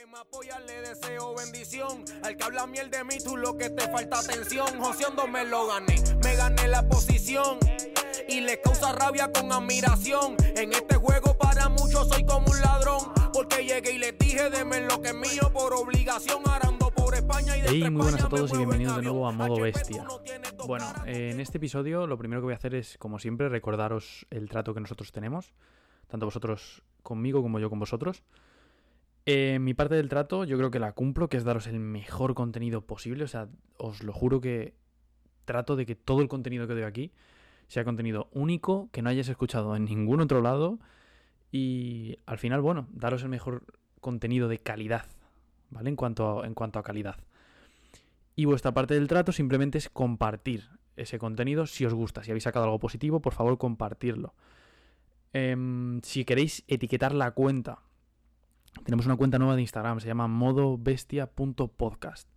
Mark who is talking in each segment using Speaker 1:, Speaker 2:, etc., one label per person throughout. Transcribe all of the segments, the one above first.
Speaker 1: que me apoya le deseo bendición. Al que habla miel de mí, tú lo que te falta atención. Joseando me lo gané, me gané la posición. Y le causa rabia con admiración. En este juego para muchos soy como un ladrón. Porque llegué y les dije, deme lo que es mío por obligación. Arando por España y de
Speaker 2: Hey, muy buenas a todos y bienvenidos de nuevo a. Modo Bestia. Bueno, en este episodio lo primero que voy a hacer es, como siempre, recordaros el trato que nosotros tenemos, tanto vosotros conmigo como yo con vosotros. Eh, mi parte del trato yo creo que la cumplo, que es daros el mejor contenido posible, o sea, os lo juro que trato de que todo el contenido que doy aquí sea contenido único, que no hayáis escuchado en ningún otro lado y al final, bueno, daros el mejor contenido de calidad, ¿vale? En cuanto a, en cuanto a calidad. Y vuestra parte del trato simplemente es compartir ese contenido si os gusta. Si habéis sacado algo positivo, por favor, compartirlo. Em, si queréis etiquetar la cuenta, tenemos una cuenta nueva de Instagram, se llama modobestia.podcast.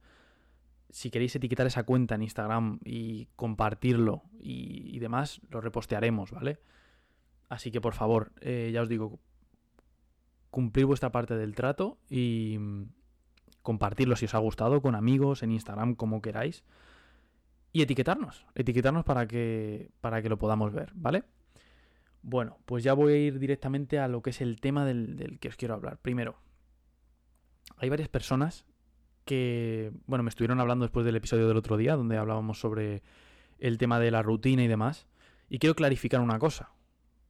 Speaker 2: Si queréis etiquetar esa cuenta en Instagram y compartirlo y, demás, lo repostearemos, ¿vale? Así que por favor, eh, ya os digo, cumplir vuestra parte del trato y mm, compartirlo si os ha gustado con amigos, en Instagram, como queráis. Y etiquetarnos, etiquetarnos para que, para que lo podamos ver, ¿vale? Bueno, pues ya voy a ir directamente a lo que es el tema del, que os quiero hablar. Primero, hay varias personas que, bueno, me estuvieron hablando después del episodio del otro día, donde hablábamos sobre el tema de la rutina y demás. Y quiero clarificar una cosa,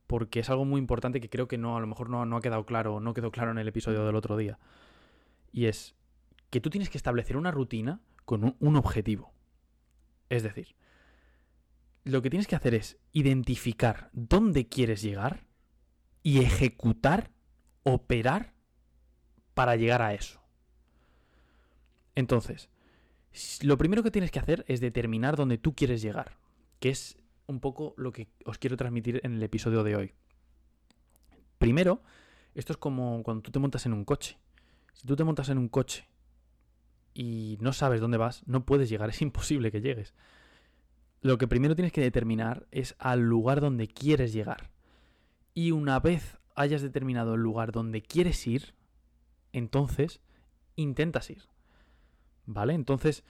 Speaker 2: porque es algo muy importante que creo que no, a lo mejor no, ha quedado claro, no quedó claro en el episodio del otro día. Y es que tú tienes que establecer una rutina con un objetivo. Es decir, lo que tienes que hacer es identificar dónde quieres llegar y ejecutar, operar para llegar a eso. Entonces, lo primero que tienes que hacer es determinar dónde tú quieres llegar, que es un poco lo que os quiero transmitir en el episodio de hoy. Primero, esto es como cuando tú te montas en un coche. Si tú te montas en un coche y no sabes dónde vas, no puedes llegar, es imposible que llegues. Lo que primero tienes que determinar es al lugar donde quieres llegar. Y una vez hayas determinado el lugar donde quieres ir, entonces intentas ir. ¿Vale? Entonces,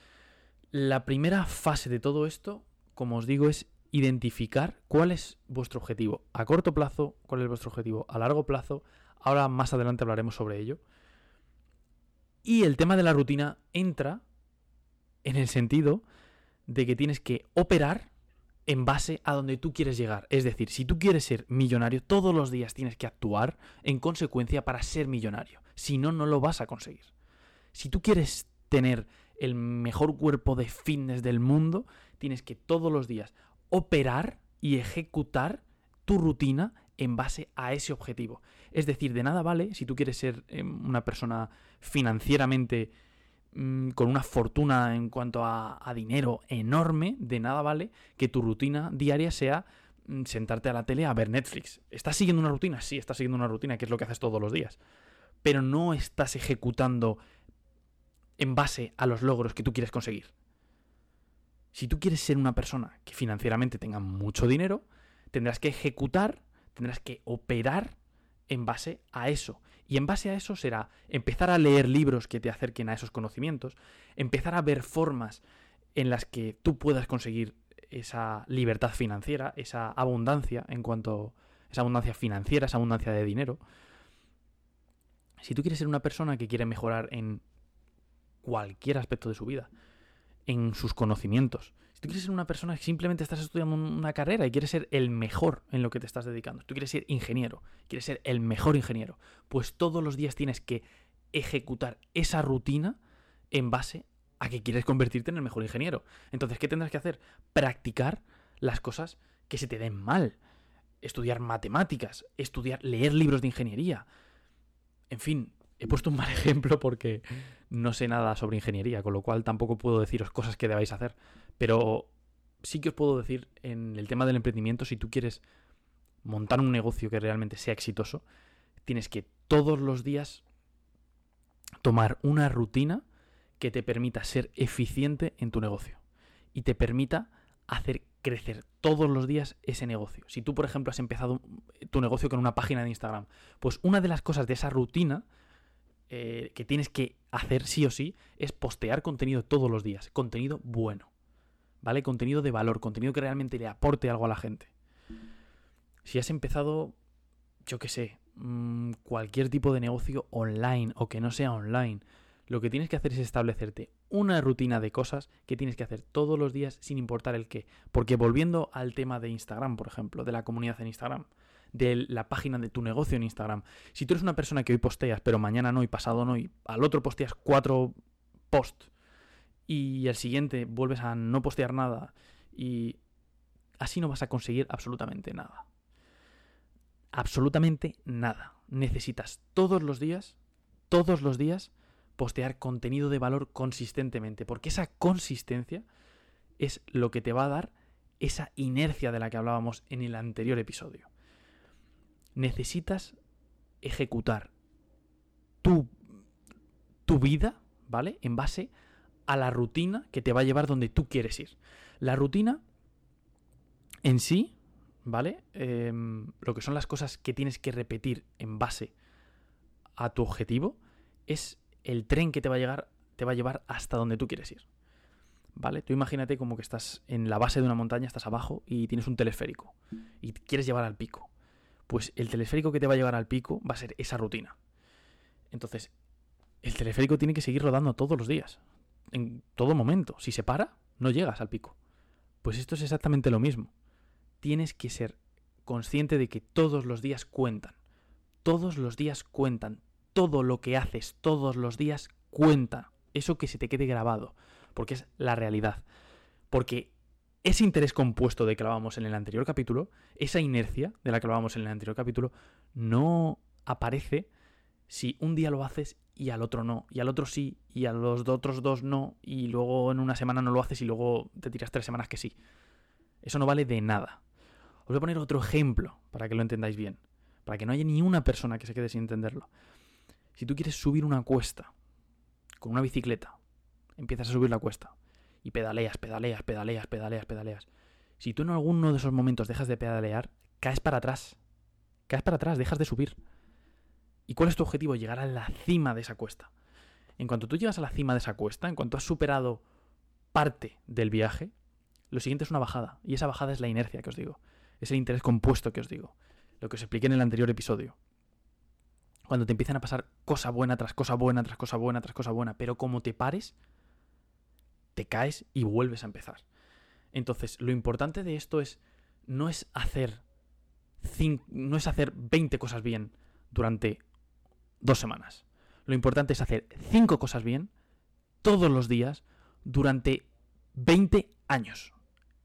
Speaker 2: la primera fase de todo esto, como os digo, es identificar cuál es vuestro objetivo. A corto plazo, cuál es vuestro objetivo. A largo plazo, ahora más adelante hablaremos sobre ello. Y el tema de la rutina entra en el sentido de que tienes que operar en base a donde tú quieres llegar. Es decir, si tú quieres ser millonario, todos los días tienes que actuar en consecuencia para ser millonario. Si no, no lo vas a conseguir. Si tú quieres tener el mejor cuerpo de fitness del mundo, tienes que todos los días operar y ejecutar tu rutina en base a ese objetivo. Es decir, de nada vale si tú quieres ser eh, una persona financieramente mm, con una fortuna en cuanto a, dinero enorme, de nada vale que tu rutina diaria sea mm, sentarte a la tele a ver Netflix. ¿Estás siguiendo una rutina? Sí, estás siguiendo una rutina, que es lo que haces todos los días. Pero no estás ejecutando en base a los logros que tú quieres conseguir. Si tú quieres ser una persona que financieramente tenga mucho dinero, tendrás que ejecutar, tendrás que operar en base a eso. Y en base a eso será empezar a leer libros que te acerquen a esos conocimientos, empezar a ver formas en las que tú puedas conseguir esa libertad financiera, esa abundancia en cuanto esa abundancia financiera, esa abundancia de dinero. Si tú quieres ser una persona que quiere mejorar en cualquier aspecto de su vida, en sus conocimientos. Si tú quieres ser una persona que simplemente estás estudiando una carrera y quieres ser el mejor en lo que te estás dedicando, tú quieres ser ingeniero, quieres ser el mejor ingeniero, pues todos los días tienes que ejecutar esa rutina en base a que quieres convertirte en el mejor ingeniero. Entonces, ¿qué tendrás que hacer? Practicar las cosas que se te den mal. Estudiar matemáticas, estudiar, leer libros de ingeniería. En fin, he puesto un mal ejemplo porque no sé nada sobre ingeniería, con lo cual tampoco puedo deciros cosas que debáis hacer. Pero sí que os puedo decir en el tema del emprendimiento, si tú quieres montar un negocio que realmente sea exitoso, tienes que todos los días tomar una rutina que te permita ser eficiente en tu negocio y te permita hacer crecer todos los días ese negocio. Si tú, por ejemplo, has empezado tu negocio con una página de Instagram, pues una de las cosas de esa rutina eh, que tienes que hacer sí o sí es postear contenido todos los días, contenido bueno, ¿vale? Contenido de valor, contenido que realmente le aporte algo a la gente. Si has empezado, yo qué sé, mm, cualquier tipo de negocio online o que no sea online, lo que tienes que hacer es establecerte una rutina de cosas que tienes que hacer todos los días sin importar el qué. Porque volviendo al tema de Instagram, por ejemplo, de la comunidad en Instagram, de la página de tu negocio en Instagram, si tú eres una persona que hoy posteas, pero mañana no y pasado no, y al otro posteas cuatro posts y el siguiente vuelves a no postear nada y así no vas a conseguir absolutamente nada. Absolutamente nada. Necesitas todos los días, todos los días, postear contenido de valor consistentemente, porque esa consistencia es lo que te va a dar esa inercia de la que hablábamos en el anterior episodio. Necesitas ejecutar tu, tu vida, ¿vale? En base a la rutina que te va a llevar donde tú quieres ir. La rutina en sí, ¿vale? Em, lo que son las cosas que tienes que repetir en base a tu objetivo es el tren que te va a llegar te va a llevar hasta donde tú quieres ir. ¿Vale? Tú imagínate como que estás en la base de una montaña, estás abajo y tienes un teleférico y quieres llevar al pico. Pues el teleférico que te va a llevar al pico va a ser esa rutina. Entonces, el teleférico tiene que seguir rodando todos los días, en todo momento. Si se para, no llegas al pico. Pues esto es exactamente lo mismo. Tienes que ser consciente de que todos los días cuentan. Todos los días cuentan todo lo que haces todos los días cuenta. Eso que se te quede grabado, porque es la realidad. Porque ese interés compuesto de que hablábamos en el anterior capítulo, esa inercia de la que hablábamos en el anterior capítulo, no aparece si un día lo haces y al otro no, y al otro sí, y a los otros dos no, y luego en una semana no lo haces y luego te tiras tres semanas que sí. Eso no vale de nada. Os voy a poner otro ejemplo para que lo entendáis bien, para que no haya ni una persona que se quede sin entenderlo. Si tú quieres subir una cuesta con una bicicleta, empiezas a subir la cuesta y pedaleas, pedaleas, pedaleas, pedaleas, pedaleas. Si tú en alguno de esos momentos dejas de pedalear, caes para atrás. Caes para atrás, dejas de subir. ¿Y cuál es tu objetivo? Llegar a la cima de esa cuesta. En cuanto tú llegas a la cima de esa cuesta, en cuanto has superado parte del viaje, lo siguiente es una bajada. Y esa bajada es la inercia que os digo. Es el interés compuesto que os digo. Lo que os expliqué en el anterior episodio cuando te empiezan a pasar cosa buena tras cosa buena, tras cosa buena, tras cosa buena, pero como te pares, te caes y vuelves a empezar. Entonces, lo importante de esto es no es hacer no es hacer 20 cosas bien durante dos semanas. Lo importante es hacer 5 cosas bien todos los días durante 20 años.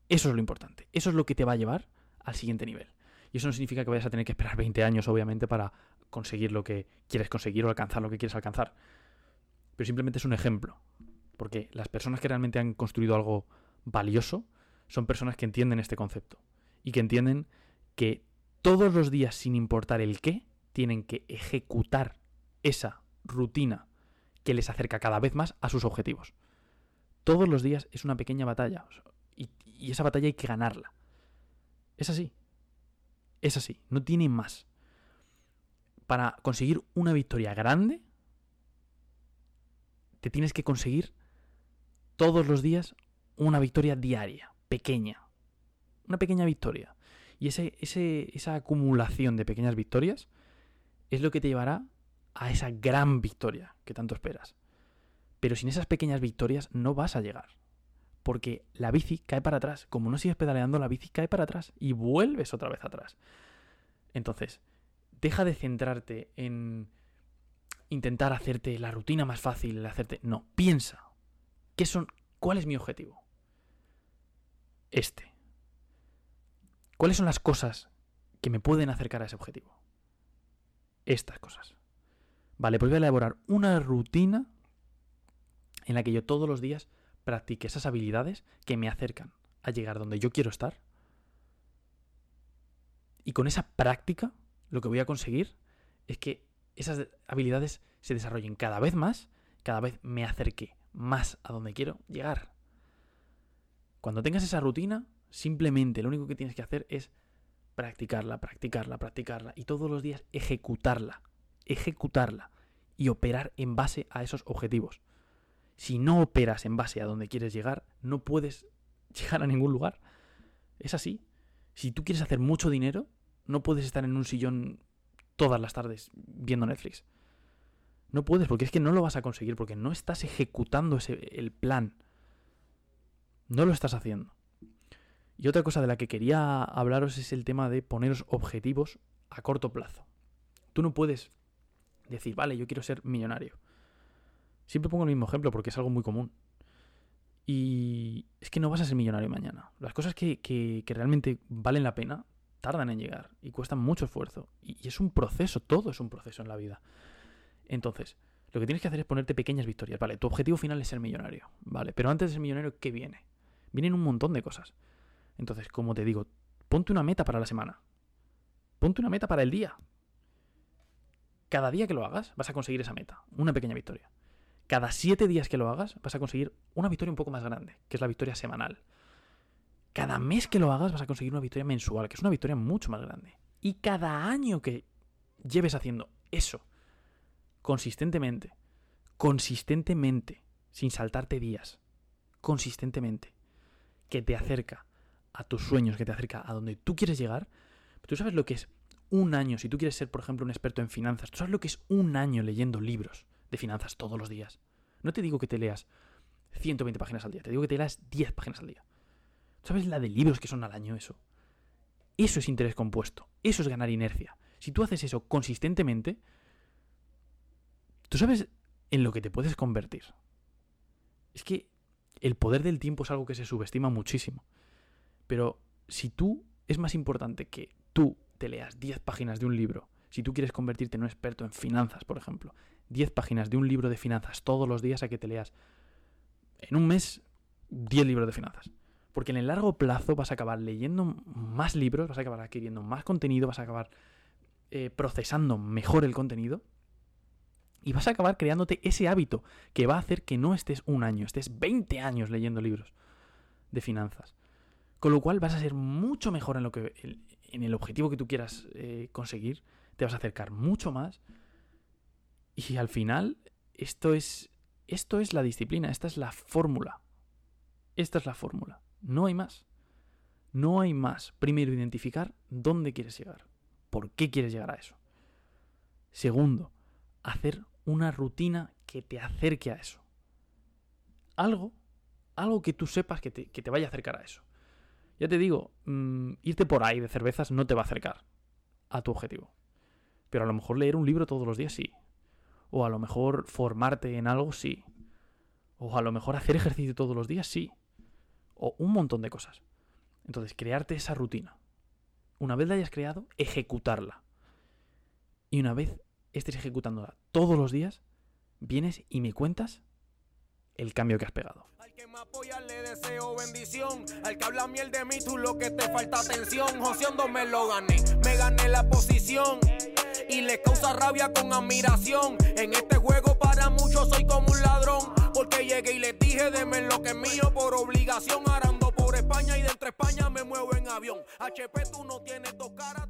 Speaker 2: Eso es lo importante. Eso es lo que te va a llevar al siguiente nivel. Y eso no significa que vayas a tener que esperar 20 años, obviamente, para conseguir lo que quieres conseguir o alcanzar lo que quieres alcanzar. Pero simplemente es un ejemplo. Porque las personas que realmente han construido algo valioso son personas que entienden este concepto. Y que entienden que todos los días, sin importar el qué, tienen que ejecutar esa rutina que les acerca cada vez más a sus objetivos. Todos los días es una pequeña batalla. Y, esa batalla hay que ganarla. Es así. Es así. No tiene más para conseguir una victoria grande, te tienes que conseguir todos los días una victoria diaria, pequeña. Una pequeña victoria. Y esa acumulación de pequeñas victorias es lo que te llevará a esa gran victoria que tanto esperas. Pero sin esas pequeñas victorias no vas a llegar. Porque la bici cae para atrás. Como no sigues pedaleando, la bici cae para atrás y vuelves otra vez atrás. Entonces, deja de centrarte en intentar hacerte la rutina más fácil, hacerte. No, piensa. ¿Qué son, ¿Cuál es mi objetivo? Este. ¿Cuáles son las cosas que me pueden acercar a ese objetivo? Estas cosas. Vale, pues voy a elaborar una rutina en la que yo todos los días practique esas habilidades que me acercan a llegar donde yo quiero estar. Y con esa práctica lo que voy a conseguir es que esas habilidades se desarrollen cada vez más, cada vez me acerque más a donde quiero llegar. Cuando tengas esa rutina, simplemente lo único que tienes que hacer es practicarla, practicarla, practicarla y todos los días ejecutarla, ejecutarla. y operar en base a esos objetivos. Si no operas en base a donde quieres llegar, no puedes llegar a ningún lugar. Es así. Si tú quieres hacer mucho dinero, no puedes estar en un sillón todas las tardes viendo Netflix. No puedes, porque es que no lo vas a conseguir, porque no estás ejecutando ese, el plan. No lo estás haciendo. Y otra cosa de la que quería hablaros es el tema de poneros objetivos a corto plazo. Tú no puedes decir, vale, yo quiero ser millonario. Siempre pongo el mismo ejemplo porque es algo muy común. Y es que no vas a ser millonario mañana. Las cosas que, que, realmente valen la pena tardan en llegar y cuestan mucho esfuerzo. Y, es un proceso, todo es un proceso en la vida. Entonces, lo que tienes que hacer es ponerte pequeñas victorias. Vale, tu objetivo final es ser millonario. Vale, pero antes de ser millonario, ¿qué viene? Vienen un montón de cosas. Entonces, como te digo, ponte una meta para la semana. Ponte una meta para el día. Cada día que lo hagas vas a conseguir esa meta, una pequeña victoria. Cada siete días que lo hagas vas a conseguir una victoria un poco más grande, que es la victoria semanal. Cada mes que lo hagas vas a conseguir una victoria mensual, que es una victoria mucho más grande. Y cada año que lleves haciendo eso, consistentemente, consistentemente, sin saltarte días, consistentemente, que te acerca a tus sueños, que te acerca a donde tú quieres llegar, tú sabes lo que es un año, si tú quieres ser, por ejemplo, un experto en finanzas, tú sabes lo que es un año leyendo libros de finanzas todos los días. No te digo que te leas 120 páginas al día, te digo que te leas 10 páginas al día. ¿Tú sabes la de libros que son al año eso? Eso es interés compuesto, eso es ganar inercia. Si tú haces eso consistentemente, tú sabes en lo que te puedes convertir. Es que el poder del tiempo es algo que se subestima muchísimo. Pero si tú es más importante que tú te leas 10 páginas de un libro, si tú quieres convertirte en un experto en finanzas, por ejemplo, 10 páginas de un libro de finanzas todos los días a que te leas en un mes 10 libros de finanzas. Porque en el largo plazo vas a acabar leyendo más libros, vas a acabar adquiriendo más contenido, vas a acabar eh, procesando mejor el contenido y vas a acabar creándote ese hábito que va a hacer que no estés un año, estés 20 años leyendo libros de finanzas. Con lo cual vas a ser mucho mejor en, lo que, en el objetivo que tú quieras eh, conseguir, te vas a acercar mucho más y al final esto es, esto es la disciplina, esta es la fórmula. Esta es la fórmula. No hay más. No hay más. Primero, identificar dónde quieres llegar. ¿Por qué quieres llegar a eso? Segundo, hacer una rutina que te acerque a eso. Algo, algo que tú sepas que te, que te vaya a acercar a eso. Ya te digo, mm, irte por ahí de cervezas no te va a acercar a tu objetivo. Pero a lo mejor leer un libro todos los días sí. O a lo mejor formarte en algo sí. O a lo mejor hacer ejercicio todos los días sí. O un montón de cosas. Entonces, crearte esa rutina. Una vez la hayas creado, ejecutarla. Y una vez estés ejecutándola todos los días, vienes y me cuentas el cambio que has pegado.
Speaker 1: Que me apoya le deseo bendición. Al que habla miel de mí, tú lo que te falta atención. Joseando me lo gané, me gané la posición. Y le causa rabia con admiración. En este juego para muchos soy como un ladrón. Porque llegué y les dije, deme lo que es mío por obligación. Arando por España y de entre España me muevo en avión. HP tú no tienes dos caras.